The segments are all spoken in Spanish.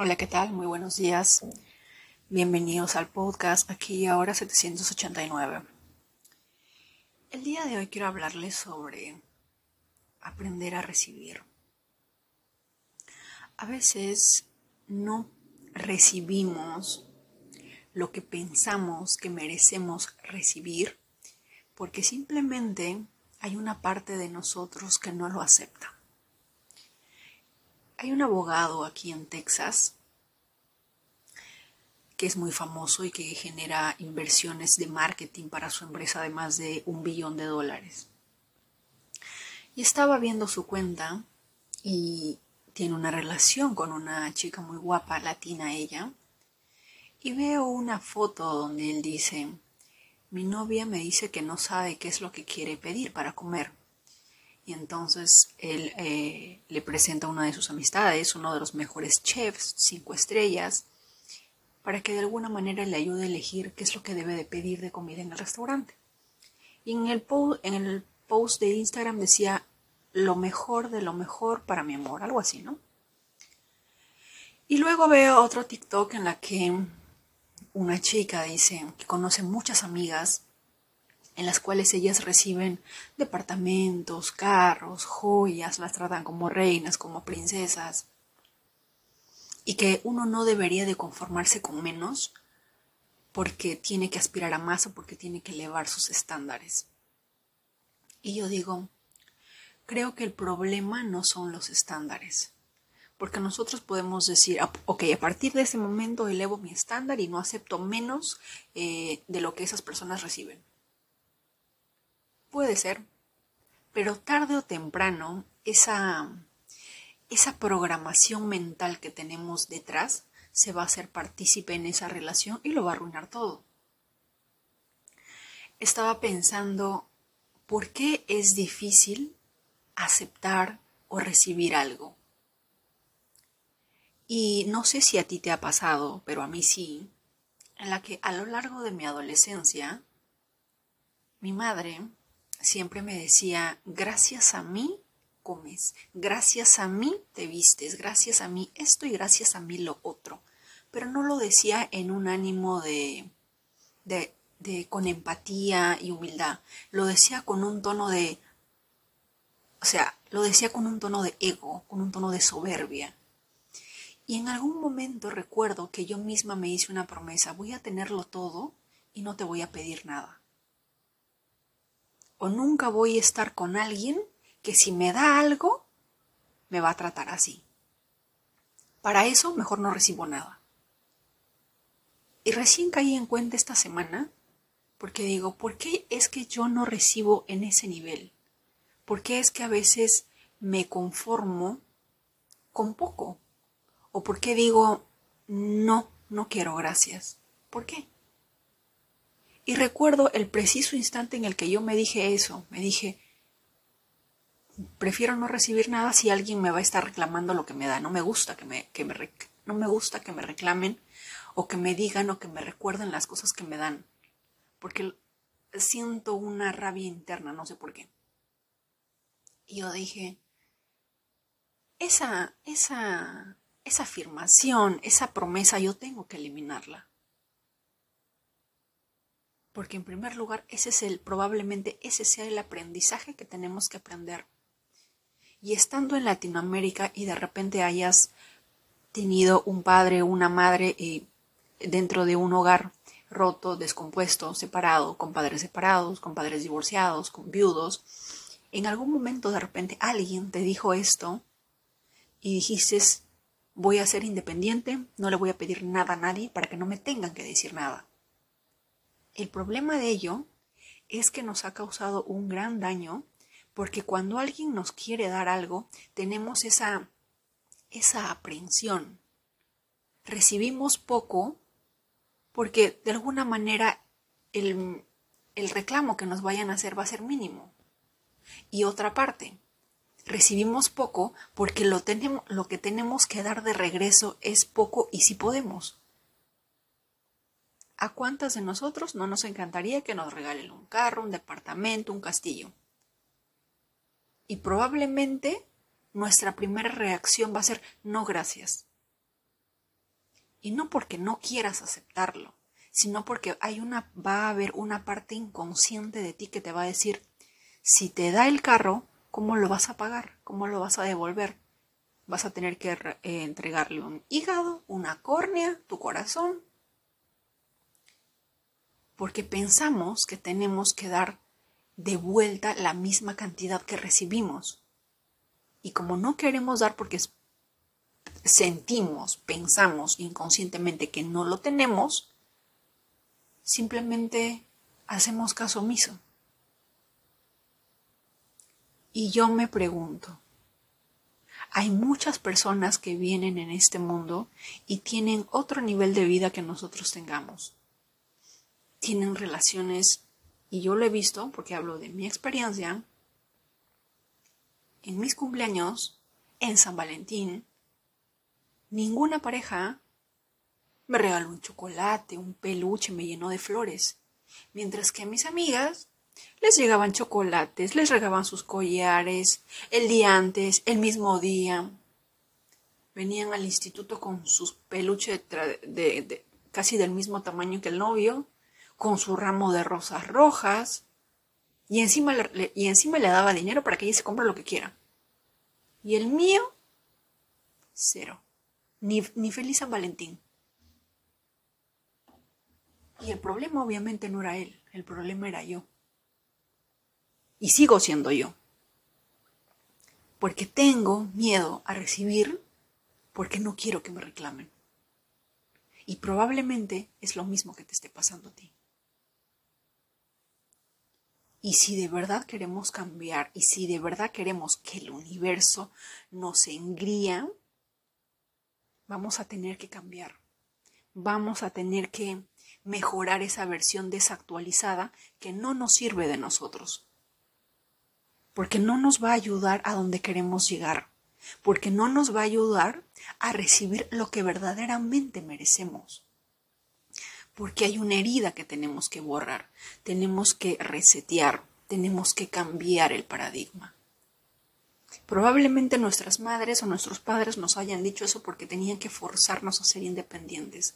Hola, ¿qué tal? Muy buenos días. Bienvenidos al podcast aquí ahora 789. El día de hoy quiero hablarles sobre aprender a recibir. A veces no recibimos lo que pensamos que merecemos recibir porque simplemente hay una parte de nosotros que no lo acepta. Hay un abogado aquí en Texas que es muy famoso y que genera inversiones de marketing para su empresa de más de un billón de dólares. Y estaba viendo su cuenta y tiene una relación con una chica muy guapa, latina ella, y veo una foto donde él dice, mi novia me dice que no sabe qué es lo que quiere pedir para comer. Y entonces él eh, le presenta a una de sus amistades, uno de los mejores chefs, cinco estrellas, para que de alguna manera le ayude a elegir qué es lo que debe de pedir de comida en el restaurante. Y en el, en el post de Instagram decía lo mejor de lo mejor para mi amor, algo así, ¿no? Y luego veo otro TikTok en la que una chica dice que conoce muchas amigas en las cuales ellas reciben departamentos, carros, joyas, las tratan como reinas, como princesas, y que uno no debería de conformarse con menos porque tiene que aspirar a más o porque tiene que elevar sus estándares. Y yo digo, creo que el problema no son los estándares, porque nosotros podemos decir, ah, ok, a partir de ese momento elevo mi estándar y no acepto menos eh, de lo que esas personas reciben. Puede ser, pero tarde o temprano esa, esa programación mental que tenemos detrás se va a hacer partícipe en esa relación y lo va a arruinar todo. Estaba pensando, ¿por qué es difícil aceptar o recibir algo? Y no sé si a ti te ha pasado, pero a mí sí, en la que a lo largo de mi adolescencia, mi madre siempre me decía, gracias a mí comes, gracias a mí te vistes, gracias a mí esto y gracias a mí lo otro. Pero no lo decía en un ánimo de, de, de con empatía y humildad, lo decía con un tono de, o sea, lo decía con un tono de ego, con un tono de soberbia. Y en algún momento recuerdo que yo misma me hice una promesa, voy a tenerlo todo y no te voy a pedir nada o nunca voy a estar con alguien que si me da algo, me va a tratar así. Para eso mejor no recibo nada. Y recién caí en cuenta esta semana porque digo, ¿por qué es que yo no recibo en ese nivel? ¿Por qué es que a veces me conformo con poco? ¿O por qué digo, no, no quiero gracias? ¿Por qué? Y recuerdo el preciso instante en el que yo me dije eso, me dije, prefiero no recibir nada si alguien me va a estar reclamando lo que me da. No me gusta que me, no me gusta que me reclamen o que me digan o que me recuerden las cosas que me dan. Porque siento una rabia interna, no sé por qué. Y yo dije, esa, esa, esa afirmación, esa promesa, yo tengo que eliminarla. Porque en primer lugar, ese es el, probablemente ese sea el aprendizaje que tenemos que aprender. Y estando en Latinoamérica y de repente hayas tenido un padre una madre y dentro de un hogar roto, descompuesto, separado, con padres separados, con padres divorciados, con viudos, en algún momento de repente alguien te dijo esto y dijiste, voy a ser independiente, no le voy a pedir nada a nadie para que no me tengan que decir nada. El problema de ello es que nos ha causado un gran daño porque cuando alguien nos quiere dar algo, tenemos esa, esa aprensión. Recibimos poco porque de alguna manera el, el reclamo que nos vayan a hacer va a ser mínimo. Y otra parte, recibimos poco porque lo, tenemos, lo que tenemos que dar de regreso es poco y si podemos. ¿A cuántas de nosotros no nos encantaría que nos regalen un carro, un departamento, un castillo? Y probablemente nuestra primera reacción va a ser no gracias. Y no porque no quieras aceptarlo, sino porque hay una, va a haber una parte inconsciente de ti que te va a decir, si te da el carro, ¿cómo lo vas a pagar? ¿Cómo lo vas a devolver? Vas a tener que eh, entregarle un hígado, una córnea, tu corazón. Porque pensamos que tenemos que dar de vuelta la misma cantidad que recibimos. Y como no queremos dar porque sentimos, pensamos inconscientemente que no lo tenemos, simplemente hacemos caso omiso. Y yo me pregunto, hay muchas personas que vienen en este mundo y tienen otro nivel de vida que nosotros tengamos. Tienen relaciones, y yo lo he visto porque hablo de mi experiencia, en mis cumpleaños, en San Valentín, ninguna pareja me regaló un chocolate, un peluche, me llenó de flores, mientras que a mis amigas les llegaban chocolates, les regaban sus collares, el día antes, el mismo día. Venían al instituto con sus peluches de, casi del mismo tamaño que el novio, con su ramo de rosas rojas, y encima, le, y encima le daba dinero para que ella se compre lo que quiera. Y el mío, cero. Ni, ni feliz San Valentín. Y el problema obviamente no era él, el problema era yo. Y sigo siendo yo. Porque tengo miedo a recibir porque no quiero que me reclamen. Y probablemente es lo mismo que te esté pasando a ti. Y si de verdad queremos cambiar y si de verdad queremos que el universo nos engría, vamos a tener que cambiar. Vamos a tener que mejorar esa versión desactualizada que no nos sirve de nosotros porque no nos va a ayudar a donde queremos llegar, porque no nos va a ayudar a recibir lo que verdaderamente merecemos. Porque hay una herida que tenemos que borrar, tenemos que resetear, tenemos que cambiar el paradigma. Probablemente nuestras madres o nuestros padres nos hayan dicho eso porque tenían que forzarnos a ser independientes.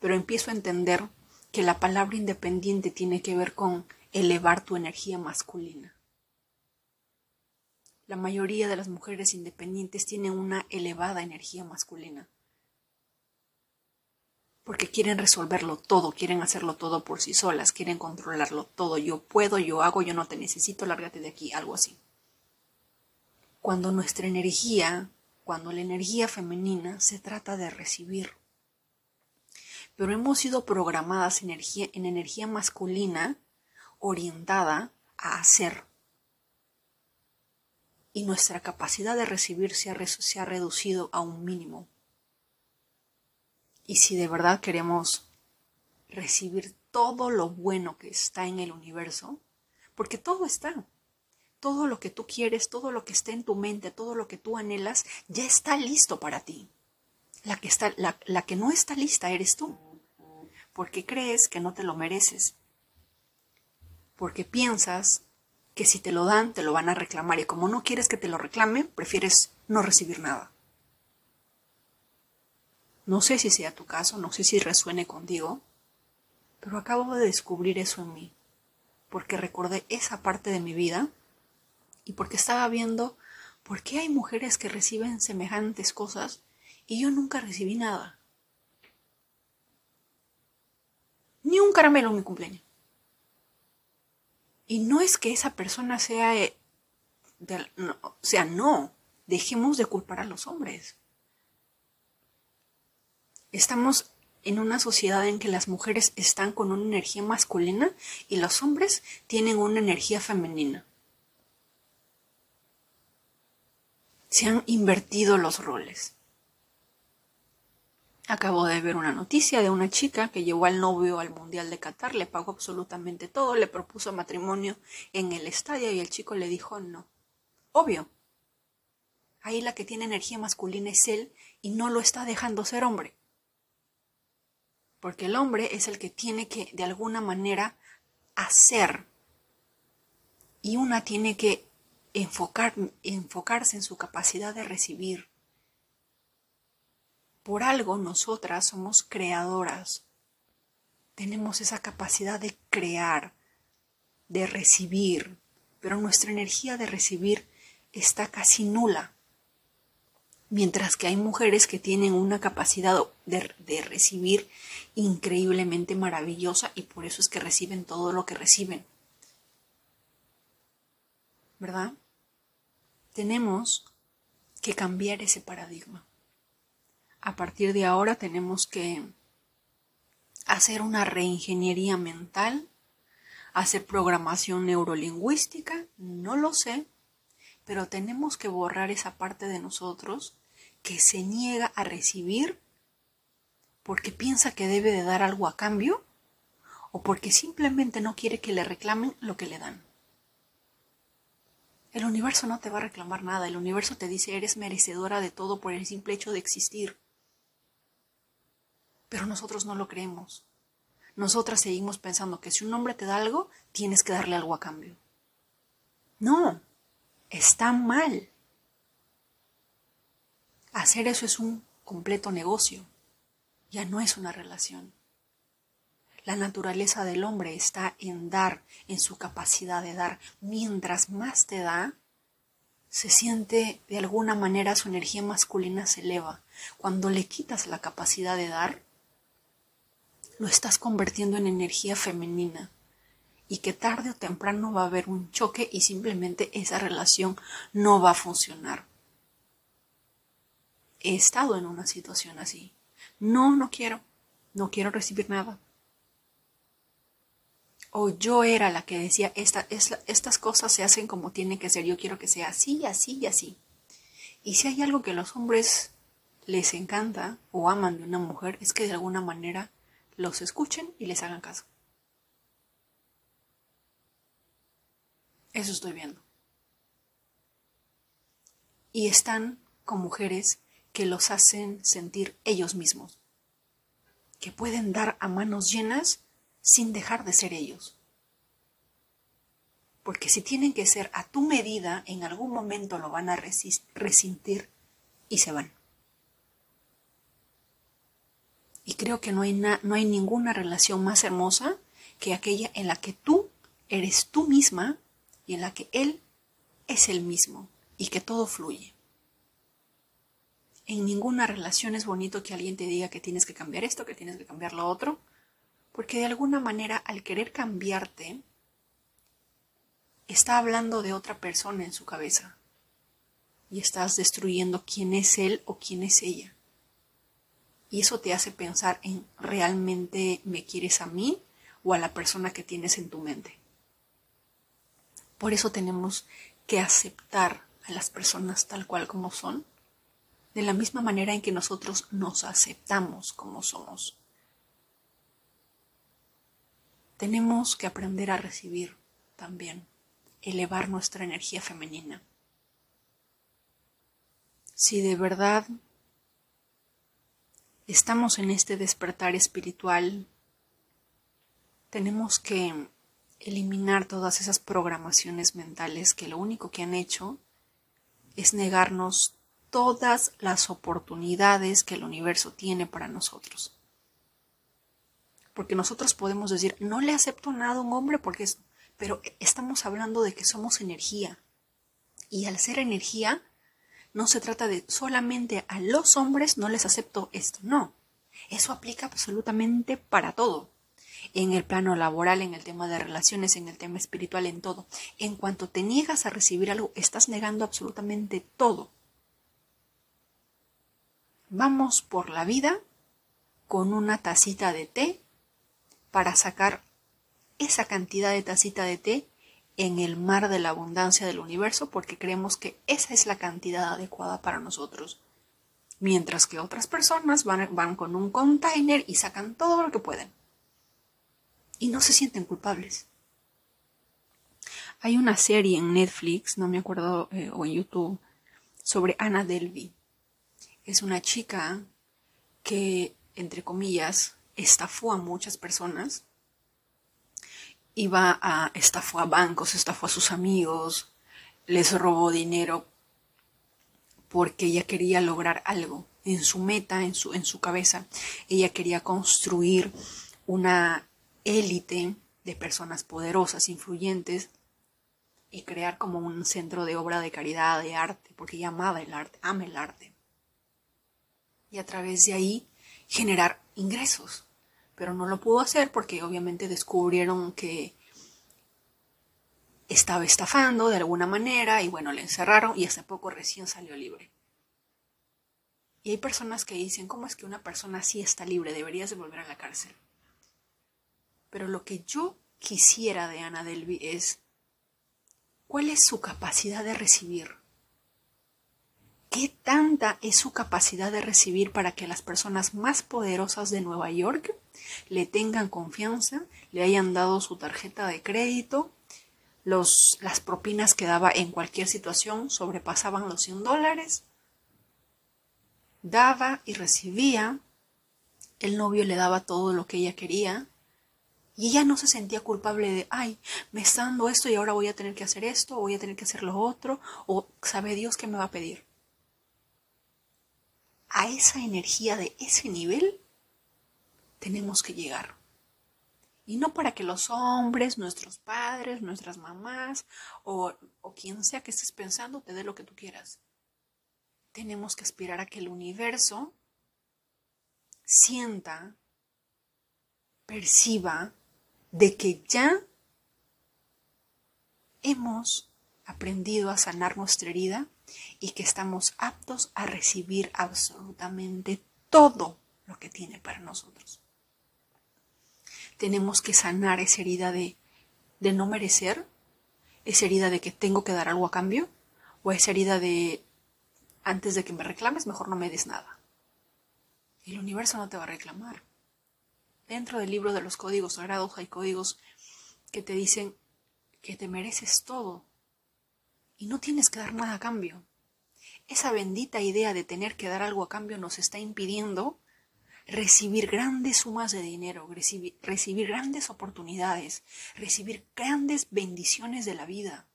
Pero empiezo a entender que la palabra independiente tiene que ver con elevar tu energía masculina. La mayoría de las mujeres independientes tienen una elevada energía masculina. Porque quieren resolverlo todo, quieren hacerlo todo por sí solas, quieren controlarlo todo. Yo puedo, yo hago, yo no te necesito, lárgate de aquí, algo así. Cuando nuestra energía, cuando la energía femenina se trata de recibir. Pero hemos sido programadas en energía, en energía masculina orientada a hacer y nuestra capacidad de recibir se ha, reducido a un mínimo. Y si de verdad queremos recibir todo lo bueno que está en el universo, porque todo está, todo lo que tú quieres, todo lo que está en tu mente, todo lo que tú anhelas, ya está listo para ti. La que, está, la, la que no está lista eres tú, porque crees que no te lo mereces, porque piensas que si te lo dan, te lo van a reclamar y como no quieres que te lo reclamen, prefieres no recibir nada. No sé si sea tu caso, no sé si resuene contigo, pero acabo de descubrir eso en mí, porque recordé esa parte de mi vida y porque estaba viendo por qué hay mujeres que reciben semejantes cosas y yo nunca recibí nada. Ni un caramelo en mi cumpleaños. Y no es que esa persona sea... Eh, o sea, no. Dejemos de culpar a los hombres. Estamos en una sociedad en que las mujeres están con una energía masculina y los hombres tienen una energía femenina. Se han invertido los roles. Acabo de ver una noticia de una chica que llevó al novio al Mundial de Qatar, le pagó absolutamente todo, le propuso matrimonio en el estadio y el chico le dijo no. Obvio. Ahí la que tiene energía masculina es él y no lo está dejando ser hombre. Porque el hombre es el que tiene que, de alguna manera, hacer. Y una tiene que enfocar, enfocarse en su capacidad de recibir por algo nosotras somos creadoras. Tenemos esa capacidad de crear, de recibir, pero nuestra energía de recibir está casi nula. Mientras que hay mujeres que tienen una capacidad de, recibir increíblemente maravillosa y por eso es que reciben todo lo que reciben. ¿Verdad? Tenemos que cambiar ese paradigma. A partir de ahora tenemos que hacer una reingeniería mental, hacer programación neurolingüística, no lo sé, pero tenemos que borrar esa parte de nosotros que se niega a recibir porque piensa que debe de dar algo a cambio o porque simplemente no quiere que le reclamen lo que le dan. El universo no te va a reclamar nada, el universo te dice eres merecedora de todo por el simple hecho de existir. Pero nosotros no lo creemos. Nosotras seguimos pensando que si un hombre te da algo, tienes que darle algo a cambio. No, está mal. Hacer eso es un completo negocio, ya no es una relación. La naturaleza del hombre está en dar, en su capacidad de dar. Mientras más te da, se siente de alguna manera su energía masculina se eleva. Cuando le quitas la capacidad de dar, lo estás convirtiendo en energía femenina y que tarde o temprano va a haber un choque y simplemente esa relación no va a funcionar. He estado en una situación así. No, no quiero. No quiero recibir nada. O yo era la que decía, Esta, estas cosas se hacen como tienen que ser. Yo quiero que sea así, así y así. Y si hay algo que a los hombres les encanta o aman de una mujer, es que de alguna manera los escuchen y les hagan caso. Eso estoy viendo. Y están con mujeres que los hacen sentir ellos mismos, que pueden dar a manos llenas sin dejar de ser ellos. Porque si tienen que ser a tu medida, en algún momento lo van a resentir y se van. Y creo que no hay, no hay ninguna relación más hermosa que aquella en la que tú eres tú misma y en la que él es el mismo y que todo fluye. En ninguna relación es bonito que alguien te diga que tienes que cambiar esto, que tienes que cambiar lo otro, porque de alguna manera al querer cambiarte, está hablando de otra persona en su cabeza y estás destruyendo quién es él o quién es ella. Y eso te hace pensar en realmente me quieres a mí o a la persona que tienes en tu mente. Por eso tenemos que aceptar a las personas tal cual como son, de la misma manera en que nosotros nos aceptamos como somos. Tenemos que aprender a recibir también, elevar nuestra energía femenina. Si de verdad estamos en este despertar espiritual, tenemos que eliminar todas esas programaciones mentales que lo único que han hecho es negarnos todas las oportunidades que el universo tiene para nosotros. Porque nosotros podemos decir, no le acepto nada a un hombre porque es, pero estamos hablando de que somos energía. Y al ser energía, no se trata de solamente a los hombres no les acepto esto, no. Eso aplica absolutamente para todo. En el plano laboral, en el tema de relaciones, en el tema espiritual, en todo. En cuanto te niegas a recibir algo, estás negando absolutamente todo. Vamos por la vida con una tacita de té para sacar esa cantidad de tacita de té en el mar de la abundancia del universo porque creemos que esa es la cantidad adecuada para nosotros. Mientras que otras personas van, van con un container y sacan todo lo que pueden. Y no se sienten culpables. Hay una serie en Netflix, no me acuerdo, eh, o en YouTube, sobre Anna Delvey. Es una chica que, entre comillas, estafó a muchas personas iba a, estafó a bancos, estafó a sus amigos, les robó dinero porque ella quería lograr algo, en su meta, en su, en su cabeza. Ella quería construir una élite de personas poderosas, influyentes, y crear como un centro de obra de caridad, de arte, porque ella amaba el arte, ama el arte. Y a través de ahí generar ingresos. Pero no lo pudo hacer porque obviamente descubrieron que estaba estafando de alguna manera y bueno, le encerraron y hace poco recién salió libre. Y hay personas que dicen, ¿cómo es que una persona así está libre? Deberías de volver a la cárcel. Pero lo que yo quisiera de Ana Delby es, ¿cuál es su capacidad de recibir? ¿Qué tanta es su capacidad de recibir para que las personas más poderosas de Nueva York le tengan confianza, le hayan dado su tarjeta de crédito, los, las propinas que daba en cualquier situación sobrepasaban los 100 dólares, daba y recibía, el novio le daba todo lo que ella quería, y ella no se sentía culpable de, ay, me está dando esto y ahora voy a tener que hacer esto, voy a tener que hacer lo otro, o sabe Dios qué me va a pedir a esa energía de ese nivel tenemos que llegar. Y no para que los hombres, nuestros padres, nuestras mamás o, quien sea que estés pensando te dé lo que tú quieras. Tenemos que aspirar a que el universo sienta, perciba de que ya hemos aprendido a sanar nuestra herida y que estamos aptos a recibir absolutamente todo lo que tiene para nosotros. Tenemos que sanar esa herida de, de no merecer, esa herida de que tengo que dar algo a cambio, o esa herida de antes de que me reclames, mejor no me des nada. El universo no te va a reclamar. Dentro del libro de los códigos sagrados hay códigos que te dicen que te mereces todo y no tienes que dar nada a cambio. Esa bendita idea de tener que dar algo a cambio nos está impidiendo recibir grandes sumas de dinero, recibir, recibir, grandes oportunidades, recibir grandes bendiciones de la vida.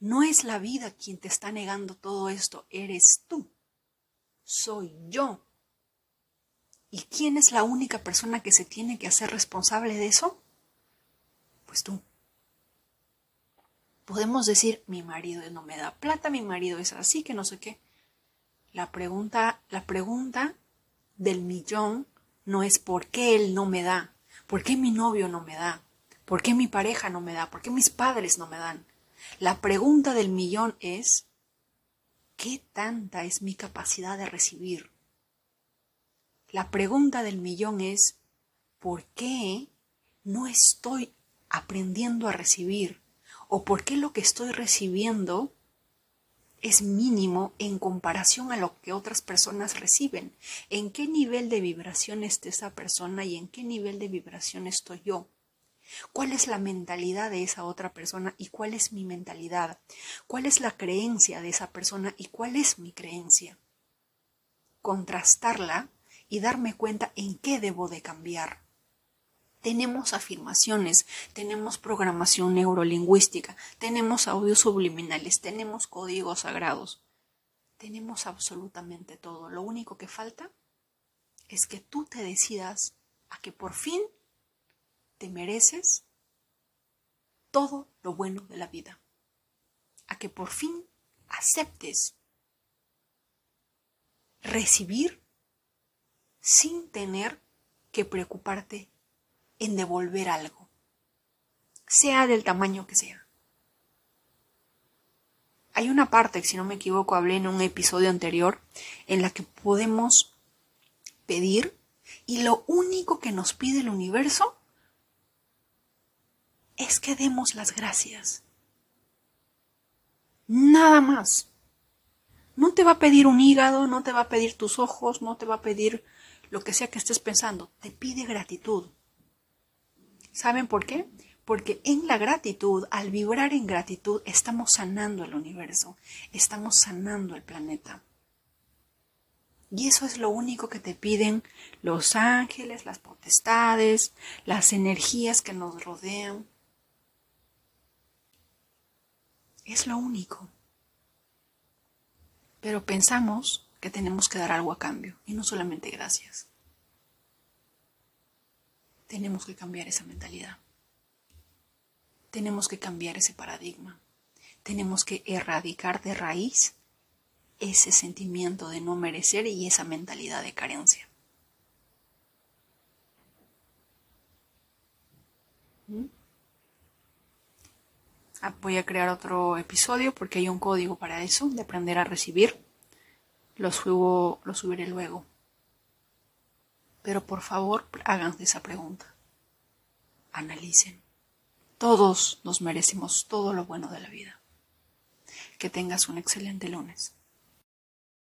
No es la vida quien te está negando todo esto, eres tú. Soy yo. ¿Y quién es la única persona que se tiene que hacer responsable de eso? Pues tú. Podemos decir, mi marido no me da plata, mi marido es así, que no sé qué. La pregunta, la pregunta del millón no es por qué él no me da, por qué mi novio no me da, por qué mi pareja no me da, por qué mis padres no me dan. La pregunta del millón es, ¿qué tanta es mi capacidad de recibir? La pregunta del millón es, ¿por qué no estoy aprendiendo a recibir? O por qué lo que estoy recibiendo es mínimo en comparación a lo que otras personas reciben. ¿En qué nivel de vibración está esa persona y en qué nivel de vibración estoy yo? ¿Cuál es la mentalidad de esa otra persona y cuál es mi mentalidad? ¿Cuál es la creencia de esa persona y cuál es mi creencia? Contrastarla y darme cuenta en qué debo de cambiar. Tenemos afirmaciones, tenemos programación neurolingüística, tenemos audios subliminales, tenemos códigos sagrados. Tenemos absolutamente todo. Lo único que falta es que tú te decidas a que por fin te mereces todo lo bueno de la vida. A que por fin aceptes recibir sin tener que preocuparte en devolver algo, sea del tamaño que sea. Hay una parte, si no me equivoco, hablé en un episodio anterior, en la que podemos pedir y lo único que nos pide el universo es que demos las gracias. Nada más. No te va a pedir un hígado, no te va a pedir tus ojos, no te va a pedir lo que sea que estés pensando. Te pide gratitud. ¿Saben por qué? Porque en la gratitud, al vibrar en gratitud, estamos sanando el universo, estamos sanando el planeta. Y eso es lo único que te piden los ángeles, las potestades, las energías que nos rodean. Es lo único. Pero pensamos que tenemos que dar algo a cambio y no solamente gracias. Tenemos que cambiar esa mentalidad. Tenemos que cambiar ese paradigma. Tenemos que erradicar de raíz ese sentimiento de no merecer y esa mentalidad de carencia. ¿Mm? Ah, voy a crear otro episodio porque hay un código para eso, de aprender a recibir. Lo, subo, lo subiré luego. Pero por favor, háganse esa pregunta. Analicen. Todos nos merecemos todo lo bueno de la vida. Que tengas un excelente lunes.